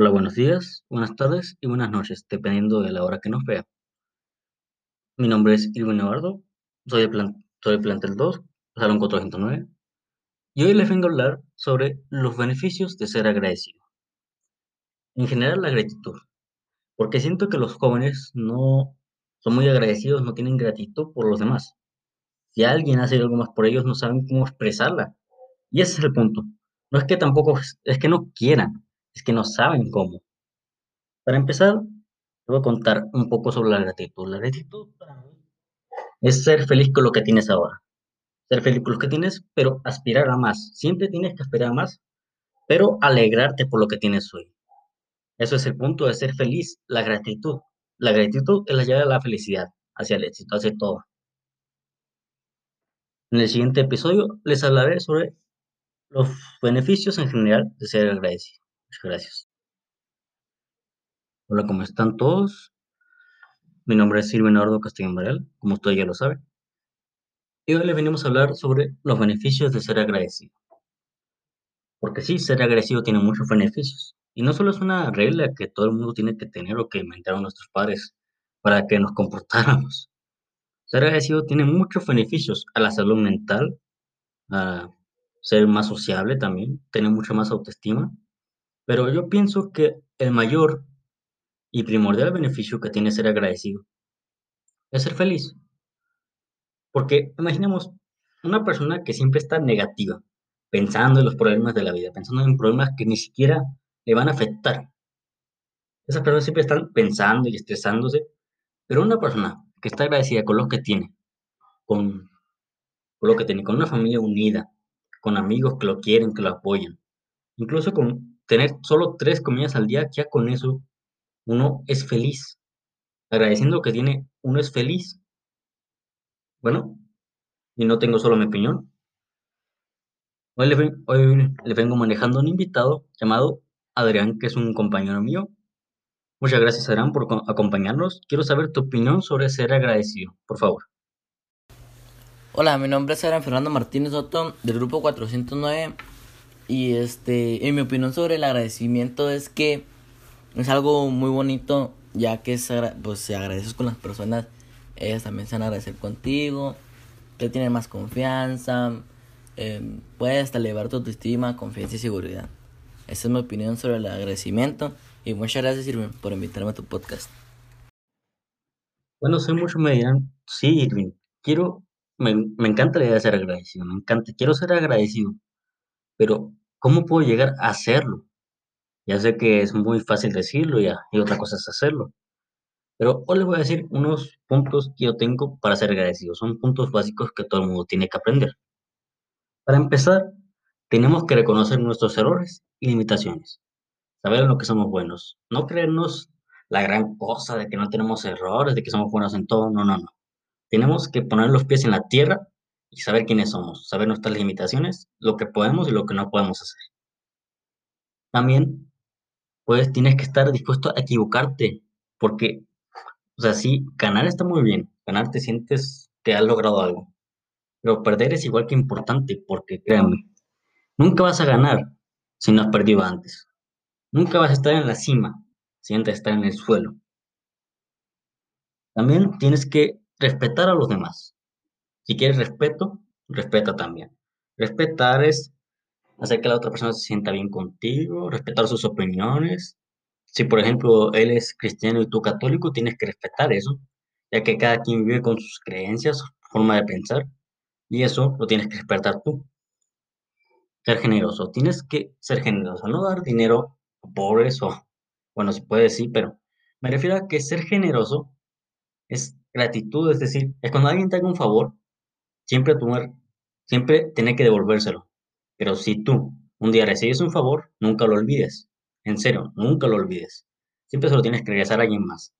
Hola, buenos días, buenas tardes y buenas noches, dependiendo de la hora que nos vea. Mi nombre es Irwin Eduardo, soy del, plan, plantel 2, Salón 409, y hoy les vengo a hablar sobre los beneficios de ser agradecido. En general, la gratitud, porque siento que los jóvenes no son muy agradecidos, no tienen gratitud por los demás. Si alguien hace algo más por ellos, no saben cómo expresarla. Y ese es el punto. No es que tampoco, es que no quieran, es que no saben cómo. Para empezar, te voy a contar un poco sobre la gratitud. La gratitud para mí es ser feliz con lo que tienes ahora. Ser feliz con lo que tienes, pero aspirar a más. Siempre tienes que aspirar a más, pero alegrarte por lo que tienes hoy. Eso es el punto de ser feliz, la gratitud. La gratitud es la llave de la felicidad, hacia el éxito, hacia todo. En el siguiente episodio les hablaré sobre los beneficios en general de ser agradecido. Muchas gracias. Hola, ¿cómo están todos? Mi nombre es Silvio Eduardo Castillo Varela, como ustedes ya lo saben. Y hoy les venimos a hablar sobre los beneficios de ser agradecido. Porque sí, ser agradecido tiene muchos beneficios. Y no solo es una regla que todo el mundo tiene que tener o que inventaron nuestros padres para que nos comportáramos. Ser agradecido tiene muchos beneficios a la salud mental, a ser más sociable también, tener mucha más autoestima pero yo pienso que el mayor y primordial beneficio que tiene ser agradecido es ser feliz. Porque imaginemos una persona que siempre está negativa, pensando en los problemas de la vida, pensando en problemas que ni siquiera le van a afectar. Esas personas siempre están pensando y estresándose, pero una persona que está agradecida con lo que tiene, con, con lo que tiene, con una familia unida, con amigos que lo quieren, que lo apoyan, incluso con tener solo tres comidas al día, ya con eso uno es feliz. Agradeciendo que tiene, uno es feliz. Bueno, y no tengo solo mi opinión. Hoy le, vengo manejando un invitado llamado Adrián, que es un compañero mío. Muchas gracias, Adrián, por acompañarnos. Quiero saber tu opinión sobre ser agradecido, por favor. Hola, mi nombre es Adrián Fernando Martínez Soto, del grupo 409 y este, en mi opinión sobre el agradecimiento es que es algo muy bonito, ya que pues se agradeces con las personas, ellas también se van a agradecer contigo, que tienen más confianza, eh, puedes hasta elevar tu autoestima, confianza y seguridad. Esa es mi opinión sobre el agradecimiento y muchas gracias Irving por invitarme a tu podcast. Bueno, soy mucho me dirán, sí Irving, quiero, me, me encanta la idea de ser agradecido, me encanta, quiero ser agradecido, pero ¿Cómo puedo llegar a hacerlo? Ya sé que es muy fácil decirlo y otra cosa es hacerlo. Pero hoy les voy a decir unos puntos que yo tengo para ser agradecido. Son puntos básicos que todo el mundo tiene que aprender. Para empezar, tenemos que reconocer nuestros errores y limitaciones. Saber en lo que somos buenos. No creernos la gran cosa de que no tenemos errores, de que somos buenos en todo. No, no, no. Tenemos que poner los pies en la tierra y saber quiénes somos, saber nuestras limitaciones, lo que podemos y lo que no podemos hacer. También, pues tienes que estar dispuesto a equivocarte, porque, o sea, sí, ganar está muy bien, ganar te sientes que has logrado algo, pero perder es igual que importante, porque créanme, nunca vas a ganar si no has perdido antes. Nunca vas a estar en la cima si antes estar en el suelo. También tienes que respetar a los demás. Si quieres respeto, respeta también. Respetar es hacer que la otra persona se sienta bien contigo, respetar sus opiniones. Si, por ejemplo, él es cristiano y tú católico, tienes que respetar eso, ya que cada quien vive con sus creencias, forma de pensar, y eso lo tienes que respetar tú. Ser generoso, tienes que ser generoso, no dar dinero a pobres o, bueno, se puede decir, pero me refiero a que ser generoso es gratitud, es decir, es cuando alguien te haga un favor, siempre, tomar, siempre tener que devolvérselo. Pero si tú un día recibes un favor, nunca lo olvides. En serio, nunca lo olvides. Siempre se lo tienes que regresar a alguien más.